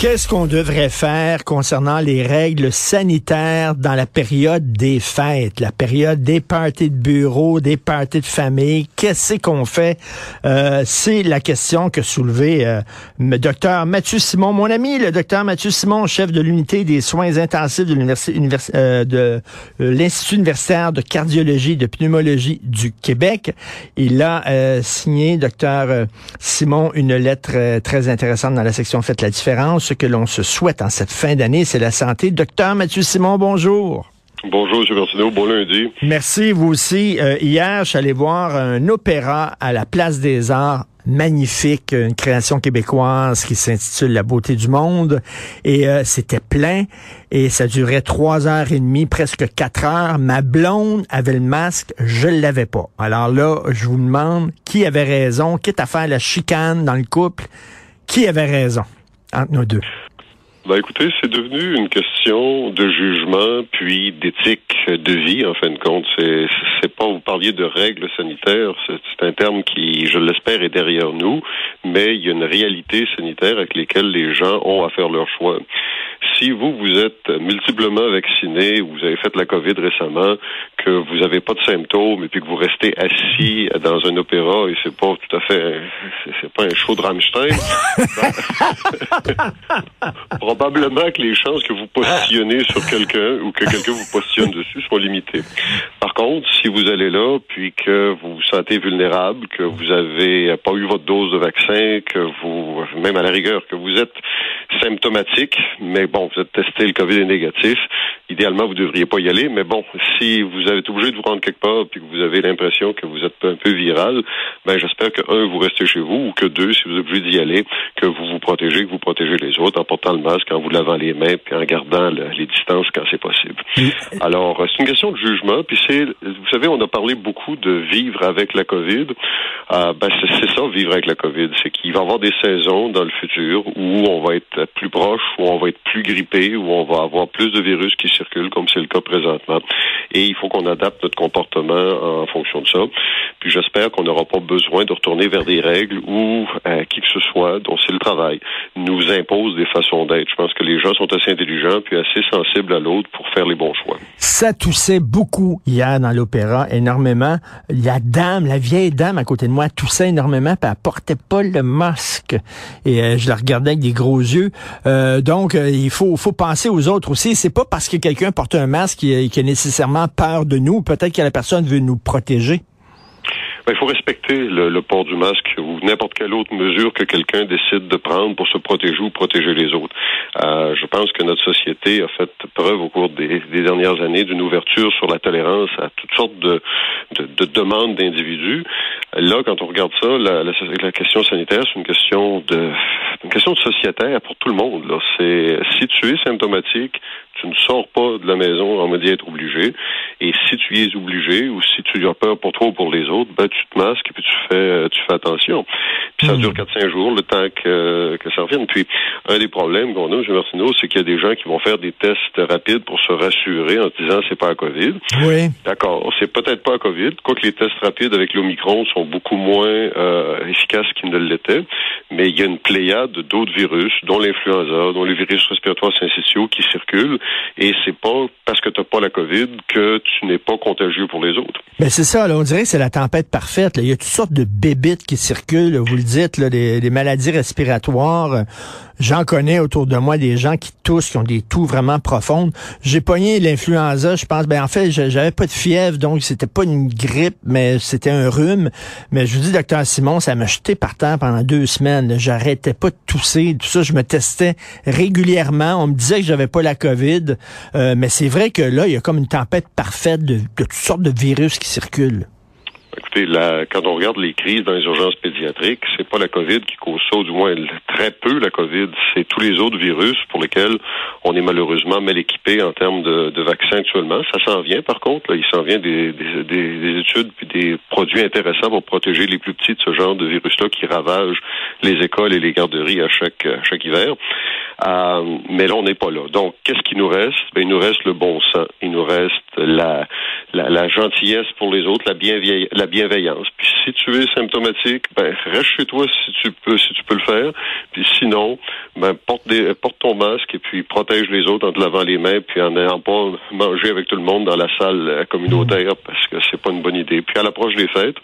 Qu'est-ce qu'on devrait faire concernant les règles sanitaires dans la période des fêtes, la période des parties de bureau, des parties de famille? Qu'est-ce qu'on fait? Euh, c'est la question que soulevait euh, docteur Mathieu Simon, mon ami, le docteur Mathieu Simon, chef de l'unité des soins intensifs de euh, de l'Institut universitaire de cardiologie et de pneumologie du Québec. Il a signé, docteur Simon, une lettre très intéressante dans la section Faites la différence ce que l'on se souhaite en cette fin d'année, c'est la santé. Docteur Mathieu Simon, bonjour. Bonjour, M. Martineau. Bon lundi. Merci, vous aussi. Euh, hier, je suis allé voir un opéra à la Place des Arts magnifique, une création québécoise qui s'intitule La beauté du monde. Et euh, c'était plein et ça durait trois heures et demie, presque quatre heures. Ma blonde avait le masque, je l'avais pas. Alors là, je vous demande qui avait raison, quitte à faire la chicane dans le couple, qui avait raison? Entre nos deux? Ben écoutez, c'est devenu une question de jugement puis d'éthique de vie en fin de compte. C'est c'est pas vous parliez de règles sanitaires, c'est un terme qui, je l'espère, est derrière nous, mais il y a une réalité sanitaire avec lesquelles les gens ont à faire leur choix si vous, vous êtes multiplement vacciné, vous avez fait la COVID récemment, que vous n'avez pas de symptômes et puis que vous restez assis dans un opéra et c'est pas tout à fait, c'est pas un show de Rammstein, probablement que les chances que vous positionnez sur quelqu'un ou que quelqu'un vous positionne dessus sont limitées. Par contre, si vous allez là puis que vous vous sentez vulnérable, que vous avez pas eu votre dose de vaccin, que vous, même à la rigueur, que vous êtes symptomatique, mais bon, vous êtes testé, le COVID est négatif. Idéalement, vous ne devriez pas y aller, mais bon, si vous avez été obligé de vous rendre quelque part puis que vous avez l'impression que vous êtes un peu viral, ben j'espère que un, vous restez chez vous, ou que deux, si vous êtes obligé d'y aller, que vous vous protégez, que vous protégez les autres en portant le masque, en vous lavant les mains, puis en gardant les distances quand c'est possible. Alors, c'est une question de jugement, puis c'est, vous savez, on a parlé beaucoup de vivre avec la COVID. Euh, ben c'est ça, vivre avec la COVID, c'est qu'il va y avoir des saisons dans le futur où on va être plus proche, où on va être plus grippé, où on va avoir plus de virus qui circulent, comme c'est le cas présentement. Et il faut qu'on adapte notre comportement en fonction de ça. Puis j'espère qu'on n'aura pas besoin de retourner vers des règles où euh, qui que ce soit, dont c'est le travail, nous impose des façons d'être. Je pense que les gens sont assez intelligents puis assez sensibles à l'autre pour faire les bons choix. Ça toussait beaucoup hier dans l'opéra, énormément. La dame, la vieille dame à côté de moi, toussait énormément, puis elle portait pas le masque. Et euh, je la regardais avec des gros yeux. Euh, donc, euh, il faut, faut penser aux autres aussi. C'est pas parce que quelqu'un porte un masque qu'il a nécessairement peur de nous. Peut-être que la personne veut nous protéger. Ben, il faut respecter le, port du masque ou n'importe quelle autre mesure que quelqu'un décide de prendre pour se protéger ou protéger les autres. Euh, je pense que notre société a fait preuve au cours des, dernières années d'une ouverture sur la tolérance à toutes sortes de, de, demandes d'individus. Là, quand on regarde ça, la, la, question sanitaire, c'est une question de une question de sociétaire pour tout le monde. Là, c'est si tu es symptomatique, tu ne sors pas de la maison en me dit être obligé. Et si tu y es obligé ou si tu as peur pour toi ou pour les autres, ben, tu te masques et puis tu fais, euh, tu fais attention. Puis ça hmm. dure 4-5 jours, le temps que, que ça revienne. Puis un des problèmes qu'on a, M. Martineau, c'est qu'il y a des gens qui vont faire des tests rapides pour se rassurer en se disant c'est pas à COVID. Oui. D'accord, c'est peut-être pas à COVID, quoique les tests rapides avec l'Omicron sont beaucoup moins euh, efficaces qu'ils ne l'étaient, mais il y a une pléiade d'autres virus, dont l'influenza, dont les virus respiratoires syncytiaux qui circulent et c'est pas parce que tu n'as pas la COVID que tu n'es pas contagieux pour les autres. Ben, c'est ça, on dirait que c'est la tempête parfaite. Il y a toutes sortes de bébites qui circulent, vous le dites, là, des, maladies respiratoires. J'en connais autour de moi des gens qui toussent, qui ont des toux vraiment profondes. J'ai pogné l'influenza, je pense. Ben en fait, j'avais pas de fièvre, donc c'était pas une grippe, mais c'était un rhume. Mais je vous dis, docteur Simon, ça m'a jeté par terre pendant deux semaines. J'arrêtais pas de tousser, tout ça. Je me testais régulièrement. On me disait que j'avais pas la COVID, euh, mais c'est vrai que là, il y a comme une tempête parfaite de, toutes sortes de virus qui circulent. Écoutez, quand on regarde les crises dans les urgences pédiatriques, c'est pas la COVID qui cause ça, ou du moins très peu la COVID, c'est tous les autres virus pour lesquels on est malheureusement mal équipé en termes de, vaccins actuellement. Ça s'en vient par contre, il s'en vient des, des, des, études puis des produits intéressants pour protéger les plus petits de ce genre de virus-là qui ravagent les écoles et les garderies à chaque, chaque hiver. Euh, mais là, on n'est pas là. Donc, qu'est-ce qui nous reste? Ben, il nous reste le bon sens. Il nous reste la, la, la gentillesse pour les autres, la, la bienveillance. Puis si tu es symptomatique, ben reste chez toi si tu peux, si tu peux le faire. Puis sinon, ben porte des, porte ton masque et puis protège les autres en te lavant les mains puis en n'ayant pas mangé avec tout le monde dans la salle communautaire parce que c'est pas une bonne idée. Puis à l'approche des fêtes,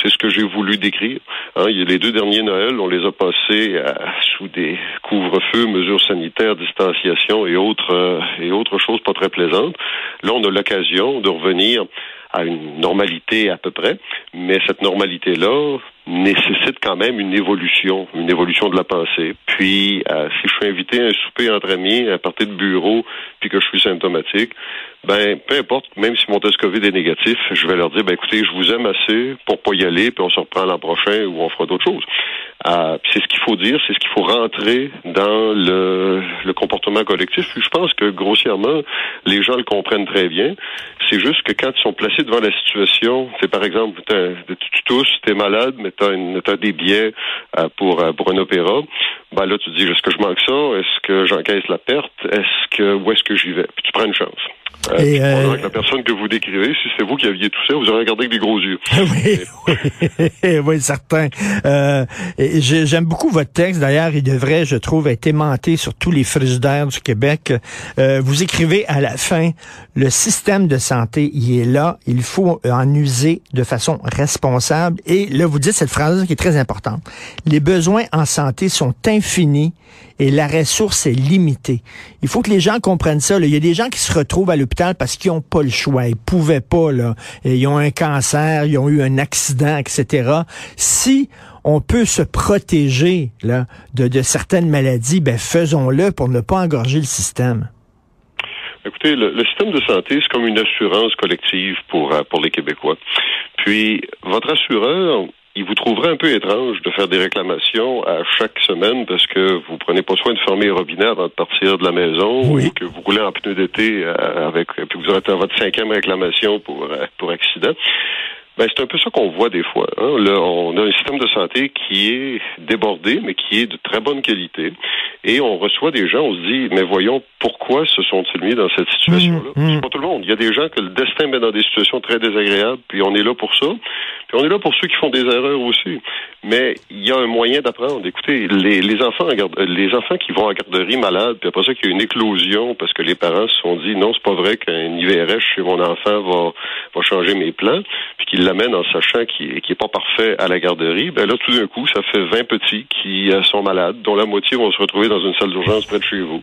c'est ce que j'ai voulu décrire. Hein, les deux derniers Noëls, on les a passés euh, sous des couvre-feux, mesures sanitaires, distanciation et autres euh, et autres choses pas très plaisantes. Là, on a l'occasion de revenir à une normalité à peu près, mais cette normalité-là nécessite quand même une évolution, une évolution de la pensée. Puis, euh, si je suis invité à un souper entre amis, à partir de bureau, puis que je suis symptomatique, ben peu importe, même si mon test COVID est négatif, je vais leur dire, ben écoutez, je vous aime assez pour pas y aller, puis on se reprend l'an prochain ou on fera d'autres choses. Euh, c'est ce qu'il faut dire, c'est ce qu'il faut rentrer dans le, le comportement collectif. Puis je pense que grossièrement, les gens le comprennent très bien. C'est juste que quand ils sont placés devant la situation, c'est par exemple, tu tousses, tu es malade, mais tu des billets euh, pour, euh, pour un opéra, ben là tu te dis, est-ce que je manque ça? Est-ce que j'encaisse la perte? Est-ce que où est-ce que j'y vais? Puis tu prends une chance. Et euh, la personne que vous décrivez, si c'est vous qui aviez tout ça, vous aurez regardé avec des gros yeux. oui, oui, oui, certain. Euh, J'aime beaucoup votre texte. D'ailleurs, il devrait, je trouve, être aimanté sur tous les frigidaires du Québec. Euh, vous écrivez à la fin, le système de santé, il est là. Il faut en user de façon responsable. Et là, vous dites cette phrase qui est très importante. Les besoins en santé sont infinis et la ressource est limitée. Il faut que les gens comprennent ça. Il y a des gens qui se retrouvent à l'hôpital parce qu'ils n'ont pas le choix. Ils pouvaient pas. Ils ont un cancer, ils ont eu un accident, etc. Si on peut se protéger de, certaines maladies, ben faisons-le pour ne pas engorger le système. Écoutez, le, système de santé, c'est comme une assurance collective pour, euh, pour les Québécois. Puis, votre assureur, il vous trouverait un peu étrange de faire des réclamations à chaque semaine parce que vous prenez pas soin de fermer les robinets avant de partir de la maison ou que vous roulez en pneu d'été euh, avec puis vous aurez votre cinquième réclamation pour euh, pour accident. Ben, c'est un peu ça qu'on voit des fois. Hein. Là, on a un système de santé qui est débordé, mais qui est de très bonne qualité. Et on reçoit des gens, on se dit, mais voyons, pourquoi se sont-ils mis dans cette situation-là? Mmh, mmh. pas tout le monde. Il y a des gens que le destin met dans des situations très désagréables, puis on est là pour ça. On est là pour ceux qui font des erreurs aussi. Mais il y a un moyen d'apprendre. Écoutez, les, enfants les enfants qui vont en garderie malades, puis après ça qu'il y a une éclosion parce que les parents se sont dit, non, c'est pas vrai qu'un IVRS chez mon enfant va, va changer mes plans, puis qu'ils l'amènent en sachant qu'il n'est pas parfait à la garderie, ben là, tout d'un coup, ça fait 20 petits qui euh, sont malades, dont la moitié vont se retrouver dans une salle d'urgence près de chez vous.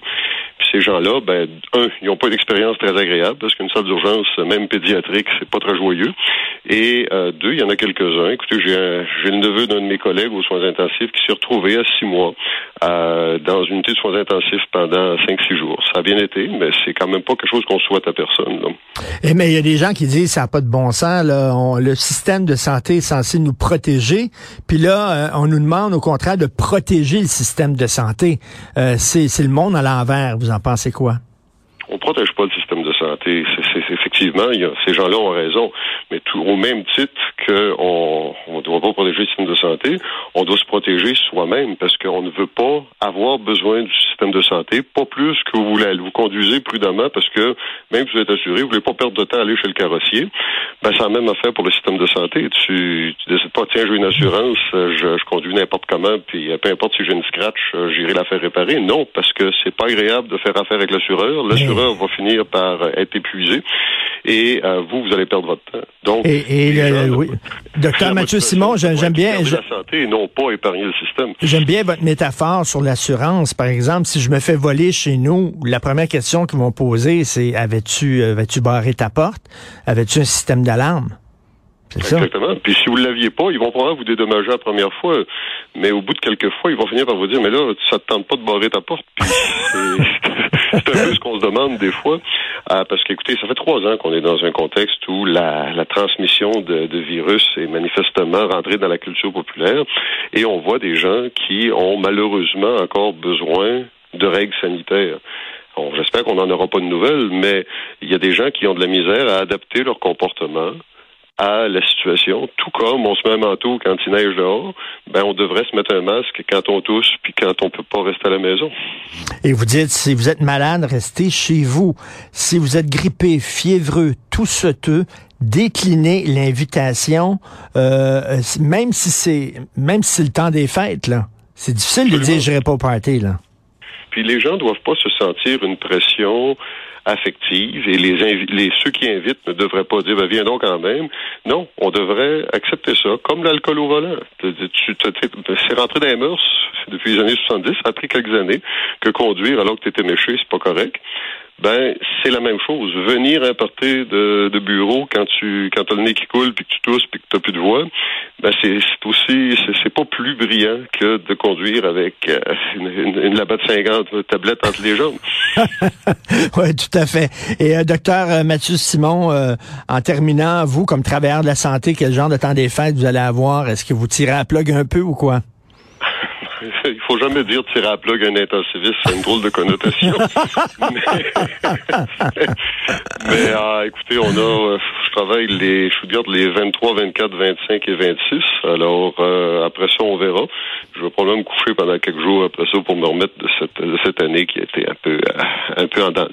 Puis ces gens-là, ben, un, ils n'ont pas d'expérience très agréable, parce qu'une salle d'urgence, même pédiatrique, c'est pas très joyeux. Et euh, deux, il y en a quelques-uns. Écoutez, j'ai, le neveu d'un de mes collègues aux soins intensifs qui s'est retrouvé à six mois euh, dans une unité de soins intensifs pendant cinq, six jours. Ça a bien été, mais c'est quand même pas quelque chose qu'on souhaite à personne. Et eh, mais il y a des gens qui disent ça n'a pas de bon sens. Là. le système de santé est censé nous protéger, puis là, euh, on nous demande au contraire de protéger le système de santé. Euh, c'est, le monde à l'envers. En pensez quoi? on protège pas le système de santé. C'est, effectivement, il y a, ces gens-là ont raison, mais tout, au même titre qu'on ne doit pas protéger le système de santé, on doit se protéger soi-même parce qu'on ne veut pas avoir besoin du système de santé, pas plus que vous voulez vous conduisez prudemment parce que même si vous êtes assuré, vous voulez pas perdre de temps à aller chez le carrossier. Ben, c'est la même affaire pour le système de santé. Tu, tu décides pas, tiens, j'ai une assurance, je, je conduis n'importe comment, puis peu importe si j'ai une scratch, j'irai la faire réparer. Non, parce que c'est pas agréable de faire affaire avec l'assureur. L'assureur va finir par être épuisé et euh, vous, vous allez perdre votre temps. Donc, et, oui. Docteur Mathieu Simon, j'aime bien. La santé et non pas épargner le système. J'aime bien votre métaphore sur l'assurance. Par exemple, si je me fais voler chez nous, la première question qu'ils vont poser, c'est avais-tu avais-tu barré ta porte? Avais-tu un système d'alarme? Exactement. Puis si vous ne l'aviez pas, ils vont probablement vous dédommager la première fois, mais au bout de quelques fois, ils vont finir par vous dire, mais là, ça te tente pas de barrer ta porte. C'est un peu ce qu'on se demande des fois, euh, parce qu'écoutez, ça fait trois ans qu'on est dans un contexte où la, transmission de, virus est manifestement rentrée dans la culture populaire, et on voit des gens qui ont malheureusement encore besoin de règles sanitaires. J'espère qu'on n'en aura pas de nouvelles, mais il y a des gens qui ont de la misère à adapter leur comportement à la situation, tout comme on se met un manteau quand il neige dehors, ben on devrait se mettre un masque quand on tousse puis quand on peut pas rester à la maison. Et vous dites si vous êtes malade, restez chez vous. Si vous êtes grippé, fiévreux, tout déclinez l'invitation, euh, même si c'est même si c'est le temps des fêtes là. C'est difficile de dire j'irai pas au party là. Puis les gens doivent pas se sentir une pression affective et les, les ceux qui invitent ne devraient pas dire ben, viens donc quand même. Non, on devrait accepter ça comme l'alcool au volant. C'est rentré dans les mœurs depuis les années 70, ça a pris quelques années que conduire alors que tu étais méché, c'est pas correct ben c'est la même chose. Venir importer de, de bureau quand tu quand as le nez qui coule puis que tu tousses puis que t'as plus de voix, ben c'est aussi c'est pas plus brillant que de conduire avec euh, une, une, une labat de 50 tablettes entre les jambes. oui, tout à fait. Et euh, docteur euh, Mathieu Simon, euh, en terminant, vous comme travailleur de la santé, quel genre de temps des fêtes vous allez avoir? Est-ce que vous tirez à plug un peu ou quoi? il faut jamais dire tirer à plug un intensiviste, c'est une drôle de connotation. mais, euh, écoutez, on a, euh, je travaille les, je vous dire les 23, 24, 25 et 26. Alors euh, après ça, on verra. Je vais probablement me coucher pendant quelques jours après ça pour me remettre de cette, de cette année qui a été un peu, un peu en dents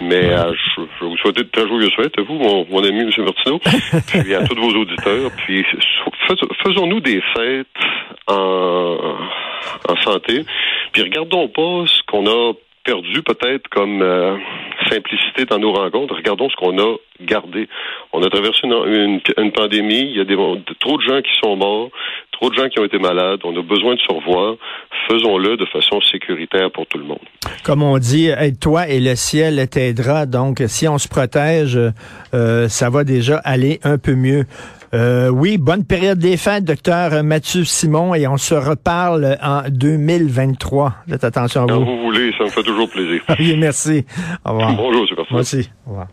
Mais je, je, vous souhaite de très joyeuses fêtes à vous, mon, mon ami M. Martineau, puis à tous vos auditeurs. Puis faisons-nous des fêtes en santé. Puis regardons pas ce qu'on a perdu peut-être comme euh, simplicité dans nos rencontres. Regardons ce qu'on a gardé. On a traversé une, pandémie, il y a trop de gens qui sont morts, trop de gens qui ont été malades, on a besoin de se revoir. Faisons-le de façon sécuritaire pour tout le monde. Comme on dit, aide-toi et le ciel t'aidera. Donc, si on se protège, euh, ça va déjà aller un peu mieux. Euh, oui, bonne période des fêtes, docteur Mathieu Simon, et on se reparle en 2023. Faites attention à vous. Quand vous voulez, ça me fait toujours plaisir. oui, merci. Au revoir. Bonjour, c'est Merci. Au revoir.